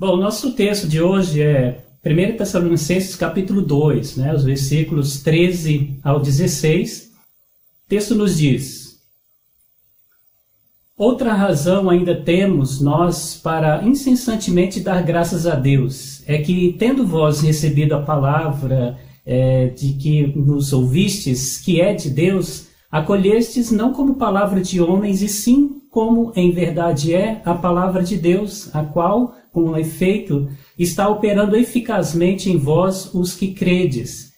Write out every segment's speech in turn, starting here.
Bom, nosso texto de hoje é 1 Tessalonicenses capítulo 2, né, os versículos 13 ao 16. O texto nos diz: Outra razão ainda temos nós para incessantemente dar graças a Deus, é que, tendo vós recebido a palavra é, de que nos ouvistes, que é de Deus, acolhestes não como palavra de homens, e sim como em verdade é a palavra de Deus, a qual, com efeito, está operando eficazmente em vós os que credes.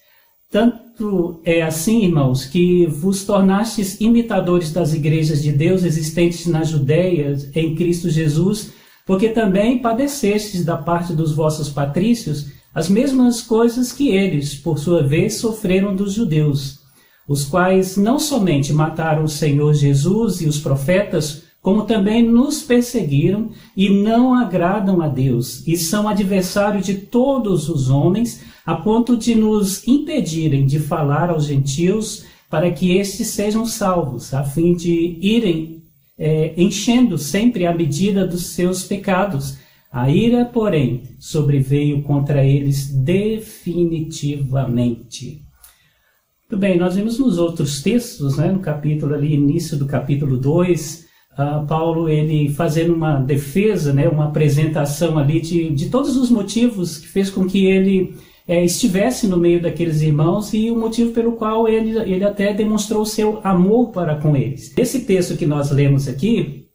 Tanto é assim, irmãos, que vos tornastes imitadores das igrejas de Deus existentes na Judéia em Cristo Jesus, porque também padecestes da parte dos vossos patrícios as mesmas coisas que eles, por sua vez, sofreram dos judeus os quais não somente mataram o Senhor Jesus e os profetas, como também nos perseguiram e não agradam a Deus, e são adversários de todos os homens, a ponto de nos impedirem de falar aos gentios para que estes sejam salvos, a fim de irem é, enchendo sempre a medida dos seus pecados. A ira, porém, sobreveio contra eles definitivamente. Muito bem, nós vimos nos outros textos, né, no capítulo ali, início do capítulo 2, uh, Paulo ele fazendo uma defesa, né, uma apresentação ali de, de todos os motivos que fez com que ele é, estivesse no meio daqueles irmãos e o motivo pelo qual ele, ele até demonstrou seu amor para com eles. Esse texto que nós lemos aqui,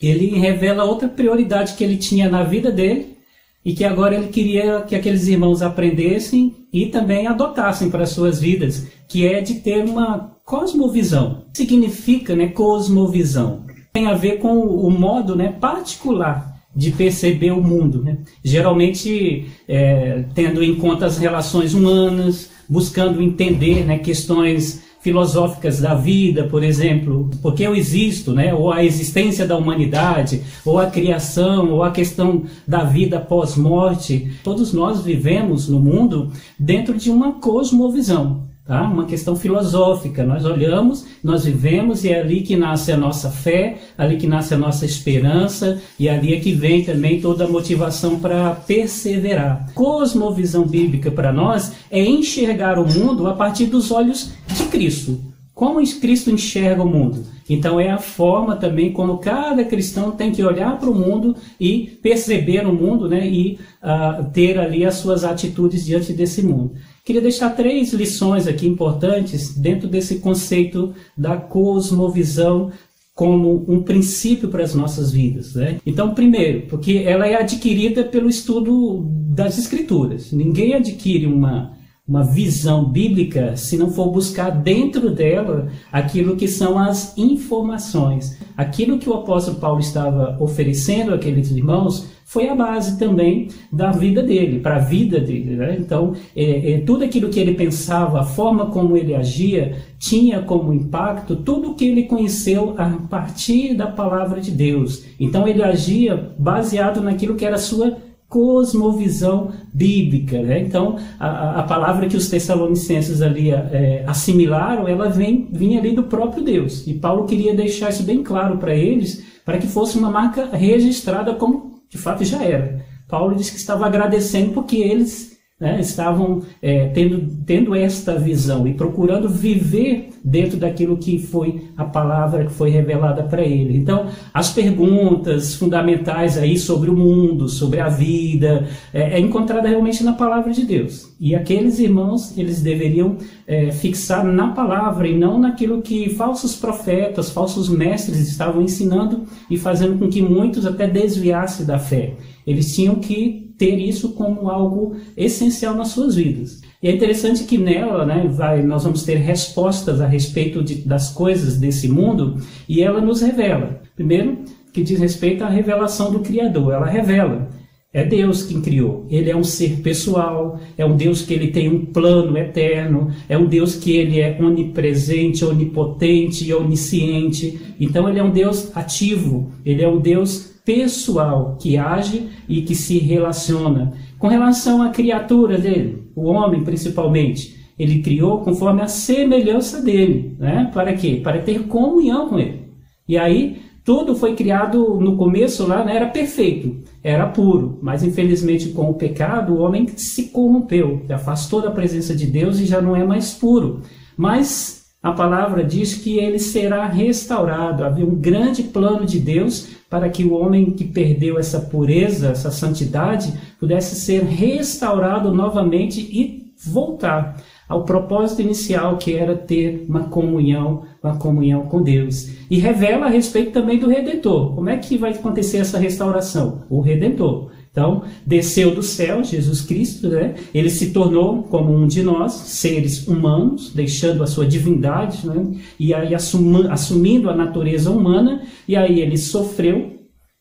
ele revela outra prioridade que ele tinha na vida dele e que agora ele queria que aqueles irmãos aprendessem e também adotassem para suas vidas, que é de ter uma cosmovisão. Significa, né, cosmovisão. Tem a ver com o modo, né, particular de perceber o mundo, né? Geralmente é, tendo em conta as relações humanas, buscando entender, né, questões filosóficas da vida, por exemplo, porque eu existo, né? ou a existência da humanidade, ou a criação, ou a questão da vida pós-morte. Todos nós vivemos no mundo dentro de uma cosmovisão. Tá? Uma questão filosófica. Nós olhamos, nós vivemos e é ali que nasce a nossa fé, ali que nasce a nossa esperança e ali é que vem também toda a motivação para perseverar. Cosmovisão bíblica para nós é enxergar o mundo a partir dos olhos de Cristo. Como Cristo enxerga o mundo? Então é a forma também como cada cristão tem que olhar para o mundo e perceber o mundo, né, e uh, ter ali as suas atitudes diante desse mundo. Queria deixar três lições aqui importantes dentro desse conceito da cosmovisão como um princípio para as nossas vidas. Né? Então, primeiro, porque ela é adquirida pelo estudo das Escrituras. Ninguém adquire uma uma visão bíblica se não for buscar dentro dela aquilo que são as informações. Aquilo que o apóstolo Paulo estava oferecendo àqueles irmãos foi a base também da vida dele, para a vida dele. Né? Então, é, é, tudo aquilo que ele pensava, a forma como ele agia, tinha como impacto tudo o que ele conheceu a partir da palavra de Deus. Então, ele agia baseado naquilo que era a sua cosmovisão bíblica. Né? Então, a, a, palavra que os tessalonicenses ali é, assimilaram, ela vem, vinha ali do próprio Deus. E Paulo queria deixar isso bem claro para eles, para que fosse uma marca registrada como de fato já era. Paulo disse que estava agradecendo porque eles né, estavam é, tendo, tendo esta visão e procurando viver dentro daquilo que foi a palavra que foi revelada para ele. Então, as perguntas fundamentais aí sobre o mundo, sobre a vida, é, é encontrada realmente na palavra de Deus. E aqueles irmãos, eles deveriam é, fixar na palavra e não naquilo que falsos profetas, falsos mestres estavam ensinando e fazendo com que muitos até desviassem da fé. Eles tinham que ter isso como algo essencial nas suas vidas. E é interessante que nela, né, vai, nós vamos ter respostas a respeito de, das coisas desse mundo e ela nos revela. Primeiro, que diz respeito à revelação do Criador. Ela revela. É Deus quem criou. Ele é um ser pessoal, é um Deus que ele tem um plano eterno, é um Deus que ele é onipresente, onipotente e onisciente. Então ele é um Deus ativo, ele é um Deus pessoal que age e que se relaciona. Com relação à criatura dele, o homem principalmente, ele criou conforme a semelhança dele, né? Para quê? Para ter comunhão com ele. E aí tudo foi criado no começo lá, né, era perfeito, era puro, mas infelizmente com o pecado o homem se corrompeu, afastou da presença de Deus e já não é mais puro. Mas a palavra diz que ele será restaurado. Havia um grande plano de Deus para que o homem que perdeu essa pureza, essa santidade, pudesse ser restaurado novamente e voltar ao propósito inicial que era ter uma comunhão, uma comunhão com Deus. E revela a respeito também do Redentor. Como é que vai acontecer essa restauração? O Redentor. Então, desceu do céu, Jesus Cristo, né? ele se tornou como um de nós, seres humanos, deixando a sua divindade, né? e aí assumindo a natureza humana, e aí ele sofreu,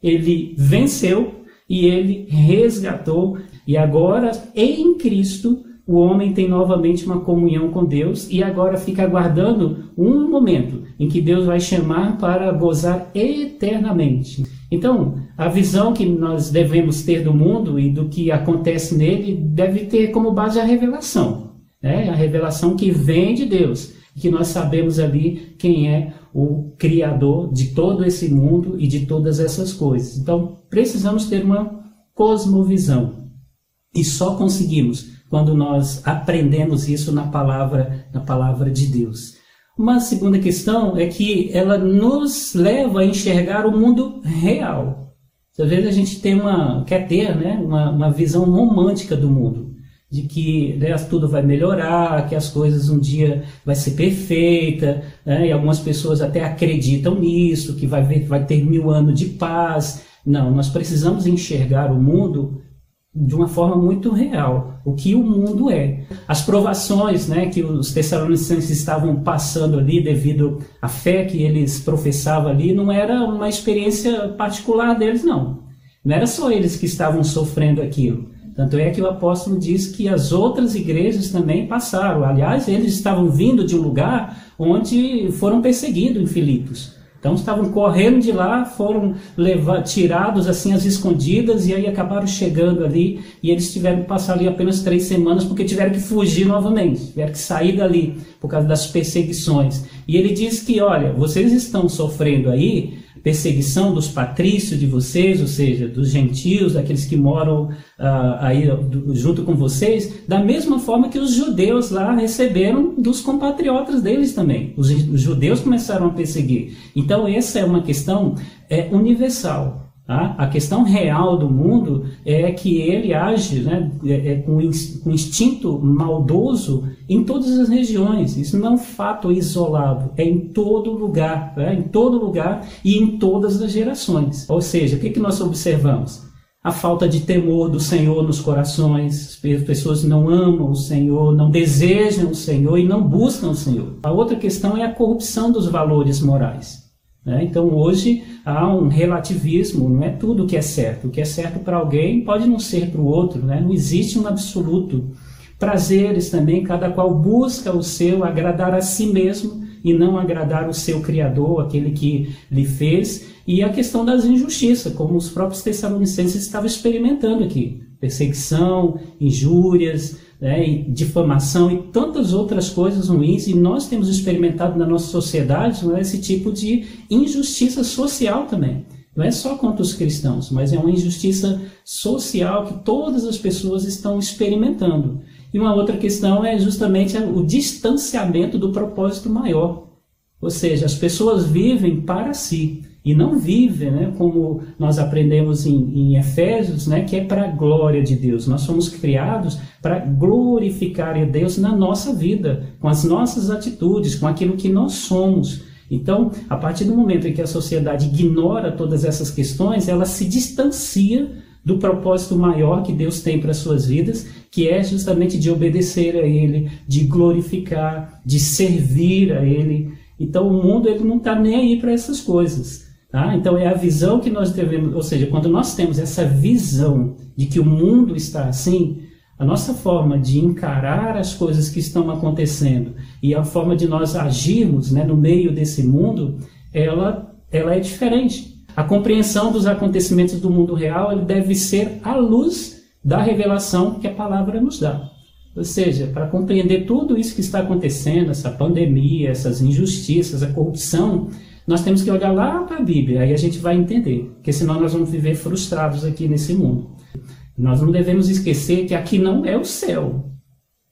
ele venceu, e ele resgatou, e agora em Cristo o homem tem novamente uma comunhão com Deus e agora fica aguardando um momento em que Deus vai chamar para gozar eternamente. Então, a visão que nós devemos ter do mundo e do que acontece nele deve ter como base a revelação. Né? A revelação que vem de Deus, que nós sabemos ali quem é o Criador de todo esse mundo e de todas essas coisas. Então, precisamos ter uma cosmovisão. E só conseguimos quando nós aprendemos isso na palavra, na palavra de Deus. Uma segunda questão é que ela nos leva a enxergar o mundo real. Às vezes a gente tem uma, quer ter né, uma, uma visão romântica do mundo, de que né, tudo vai melhorar, que as coisas um dia vai ser perfeita, né, e algumas pessoas até acreditam nisso, que vai, vai ter mil anos de paz. Não, nós precisamos enxergar o mundo de uma forma muito real o que o mundo é. As provações né, que os tessalonicenses estavam passando ali devido à fé que eles professavam ali não era uma experiência particular deles, não. Não era só eles que estavam sofrendo aquilo. Tanto é que o apóstolo diz que as outras igrejas também passaram. Aliás, eles estavam vindo de um lugar onde foram perseguidos em Filipos. Então estavam correndo de lá, foram levar, tirados assim às escondidas e aí acabaram chegando ali e eles tiveram que passar ali apenas três semanas porque tiveram que fugir novamente, tiveram que sair dali por causa das perseguições. E ele diz que, olha, vocês estão sofrendo aí perseguição dos patrícios de vocês, ou seja, dos gentios, daqueles que moram uh, aí junto com vocês, da mesma forma que os judeus lá receberam dos compatriotas deles também. Os, os judeus começaram a perseguir. Então, essa é uma questão é, universal. Tá? A questão real do mundo é que ele age né, é, é, com, instinto maldoso em todas as regiões. Isso não é um fato isolado, é em todo lugar, né? em todo lugar e em todas as gerações. Ou seja, o que, que nós observamos? A falta de temor do Senhor nos corações, as pessoas não amam o Senhor, não desejam o Senhor e não buscam o Senhor. A outra questão é a corrupção dos valores morais. Né? Então hoje há um relativismo, não é tudo que é certo. O que é certo para alguém pode não ser para o outro, né? não existe um absoluto. Prazeres também, cada qual busca o seu, agradar a si mesmo e não agradar o seu Criador, aquele que lhe fez. E a questão das injustiças, como os próprios tessalonicenses estavam experimentando aqui: perseguição, injúrias, né, difamação e tantas outras coisas ruins, e nós temos experimentado na nossa sociedade né, esse tipo de injustiça social também. Não é só contra os cristãos, mas é uma injustiça social que todas as pessoas estão experimentando. E uma outra questão é justamente o distanciamento do propósito maior. Ou seja, as pessoas vivem para si e não vive, né, como nós aprendemos em, em Efésios, né, que é para a glória de Deus. Nós somos criados para glorificar a Deus na nossa vida, com as nossas atitudes, com aquilo que nós somos. Então, a partir do momento em que a sociedade ignora todas essas questões, ela se distancia do propósito maior que Deus tem para as suas vidas, que é justamente de obedecer a Ele, de glorificar, de servir a Ele. Então, o mundo ele não está nem aí para essas coisas. Tá? Então é a visão que nós devemos, ou seja, quando nós temos essa visão de que o mundo está assim, a nossa forma de encarar as coisas que estão acontecendo e a forma de nós agirmos né, no meio desse mundo, ela, ela é diferente. A compreensão dos acontecimentos do mundo real deve ser à luz da revelação que a palavra nos dá. Ou seja, para compreender tudo isso que está acontecendo, essa pandemia, essas injustiças, a corrupção, nós temos que olhar lá para a Bíblia, aí a gente vai entender, porque senão nós vamos viver frustrados aqui nesse mundo. Nós não devemos esquecer que aqui não é o céu.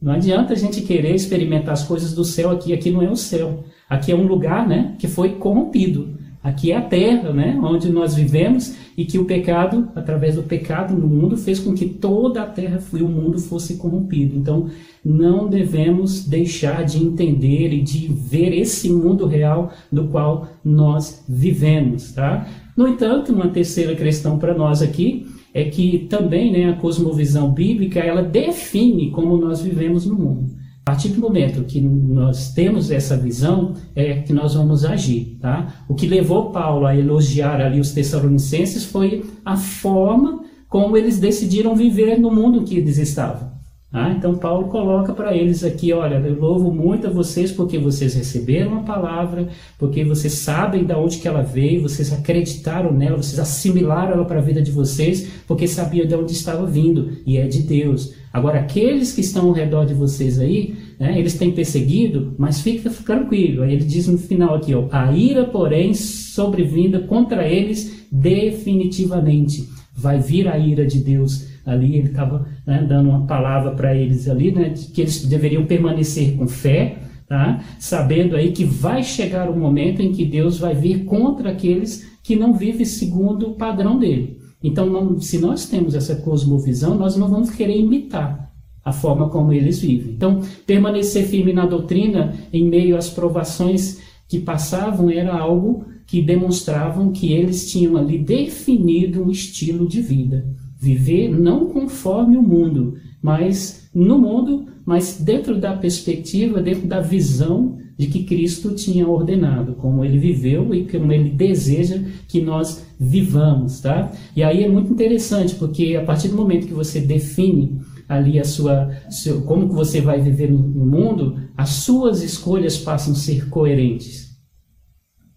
Não adianta a gente querer experimentar as coisas do céu aqui, aqui não é o céu. Aqui é um lugar né, que foi corrompido. Aqui é a terra, né, onde nós vivemos e que o pecado, através do pecado no mundo, fez com que toda a terra e o mundo fosse corrompido. Então, não devemos deixar de entender e de ver esse mundo real no qual nós vivemos, tá? No entanto, uma terceira questão para nós aqui é que também né, a cosmovisão bíblica ela define como nós vivemos no mundo. A partir do momento que nós temos essa visão, é que nós vamos agir. Tá? O que levou Paulo a elogiar ali os tessalonicenses foi a forma como eles decidiram viver no mundo que eles estavam. Ah, então Paulo coloca para eles aqui, olha, eu louvo muito a vocês porque vocês receberam a palavra, porque vocês sabem de onde que ela veio, vocês acreditaram nela, vocês assimilaram ela para a vida de vocês, porque sabiam de onde estava vindo, e é de Deus. Agora, aqueles que estão ao redor de vocês aí, né, eles têm perseguido, mas fica tranquilo. Aí ele diz no final aqui, ó, a ira, porém, sobrevinda contra eles definitivamente. Vai vir a ira de Deus ali ele estava né, dando uma palavra para eles ali, né, que eles deveriam permanecer com fé, tá? sabendo aí que vai chegar o momento em que Deus vai vir contra aqueles que não vivem segundo o padrão dele. Então, não, se nós temos essa cosmovisão, nós não vamos querer imitar a forma como eles vivem. Então, permanecer firme na doutrina em meio às provações que passavam era algo que demonstravam que eles tinham ali definido um estilo de vida. Viver não conforme o mundo, mas no mundo, mas dentro da perspectiva, dentro da visão de que Cristo tinha ordenado, como ele viveu e como ele deseja que nós vivamos, tá? E aí é muito interessante, porque a partir do momento que você define ali a sua, seu, como que você vai viver no, no mundo, as suas escolhas passam a ser coerentes.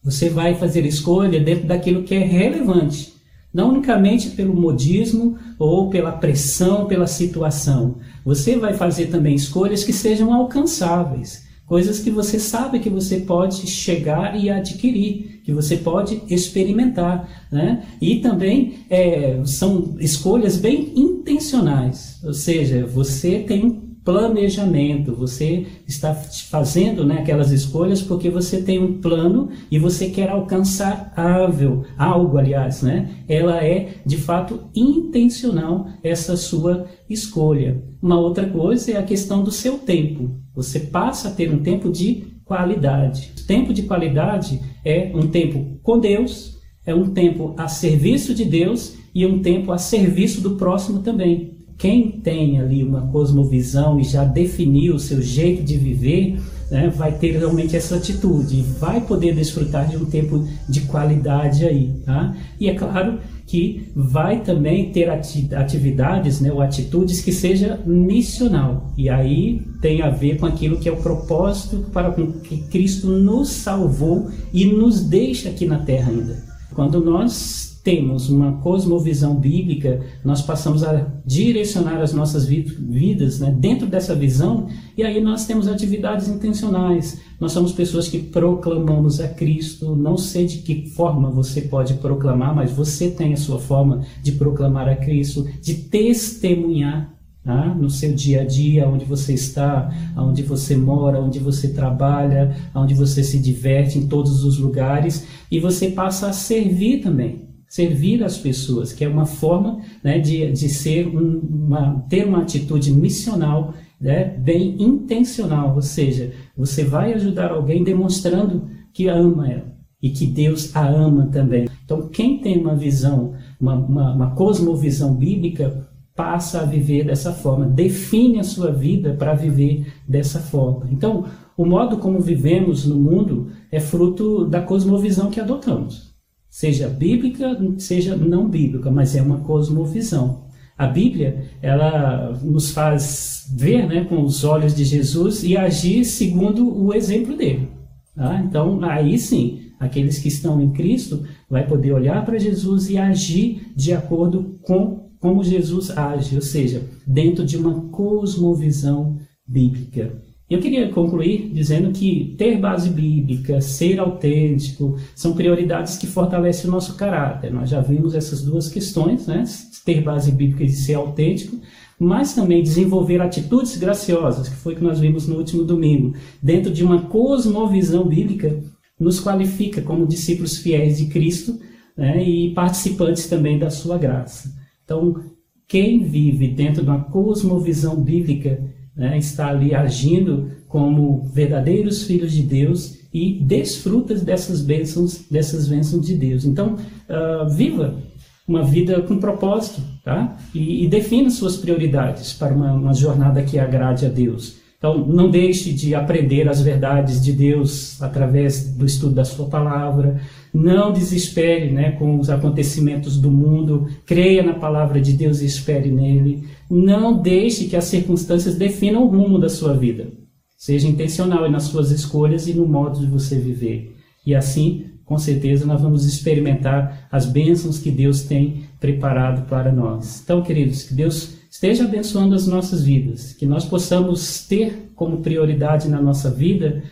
Você vai fazer escolha dentro daquilo que é relevante não unicamente pelo modismo ou pela pressão, pela situação. Você vai fazer também escolhas que sejam alcançáveis, coisas que você sabe que você pode chegar e adquirir, que você pode experimentar. Né? E também é, são escolhas bem intencionais, ou seja, você tem planejamento. Você está fazendo né, aquelas escolhas porque você tem um plano e você quer alcançar algo, algo, aliás, né? Ela é de fato intencional essa sua escolha. Uma outra coisa é a questão do seu tempo. Você passa a ter um tempo de qualidade. Tempo de qualidade é um tempo com Deus, é um tempo a serviço de Deus e um tempo a serviço do próximo também quem tem ali uma cosmovisão e já definiu o seu jeito de viver, né, vai ter realmente essa atitude, vai poder desfrutar de um tempo de qualidade aí, tá? E é claro que vai também ter atividades, né, ou atitudes que seja missional. E aí tem a ver com aquilo que é o propósito para que Cristo nos salvou e nos deixa aqui na terra ainda. Quando nós temos uma cosmovisão bíblica, nós passamos a direcionar as nossas vidas né, dentro dessa visão, e aí nós temos atividades intencionais. Nós somos pessoas que proclamamos a Cristo. Não sei de que forma você pode proclamar, mas você tem a sua forma de proclamar a Cristo, de testemunhar Tá? no seu dia a dia, onde você está, onde você mora, onde você trabalha, onde você se diverte, em todos os lugares, e você passa a servir também servir as pessoas, que é uma forma né, de, de ser um, uma, ter uma atitude missional né, bem intencional, ou seja, você vai ajudar alguém demonstrando que ama ela e que Deus a ama também. Então, quem tem uma visão, uma, uma, uma cosmovisão bíblica, passa a viver dessa forma, define a sua vida para viver dessa forma. Então, o modo como vivemos no mundo é fruto da cosmovisão que adotamos seja bíblica, seja não bíblica, mas é uma cosmovisão. A Bíblia, ela nos faz ver né, com os olhos de Jesus e agir segundo o exemplo dele. Tá? Então, aí sim, aqueles que estão em Cristo vai poder olhar para Jesus e agir de acordo com como Jesus age, ou seja, dentro de uma cosmovisão bíblica. Eu queria concluir dizendo que ter base bíblica, ser autêntico, são prioridades que fortalecem o nosso caráter. Nós já vimos essas duas questões, né? ter base bíblica e ser autêntico, mas também desenvolver atitudes graciosas, que foi o que nós vimos no último domingo, dentro de uma cosmovisão bíblica, nos qualifica como discípulos fiéis de Cristo né? e participantes também da sua graça. Então, quem vive dentro de uma cosmovisão bíblica né, está ali agindo como verdadeiros filhos de Deus e desfruta dessas bênçãos, dessas bênçãos de Deus. Então, uh, viva uma vida com propósito, tá? E, e defina suas prioridades para uma, uma jornada que agrade a Deus. Então, não deixe de aprender as verdades de Deus através do estudo da sua palavra. Não desespere né, com os acontecimentos do mundo. Creia na palavra de Deus e espere nele. Não deixe que as circunstâncias definam o rumo da sua vida. Seja intencional nas suas escolhas e no modo de você viver. E assim, com certeza, nós vamos experimentar as bênçãos que Deus tem preparado para nós. Então, queridos, que Deus esteja abençoando as nossas vidas, que nós possamos ter como prioridade na nossa vida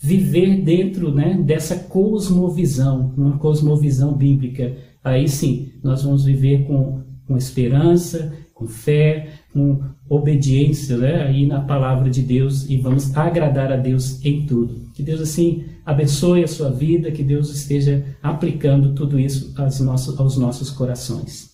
viver dentro né, dessa cosmovisão, uma cosmovisão bíblica. Aí sim, nós vamos viver com, com esperança, com fé, com obediência né, aí na palavra de Deus e vamos agradar a Deus em tudo. Que Deus assim abençoe a sua vida, que Deus esteja aplicando tudo isso aos nossos, aos nossos corações.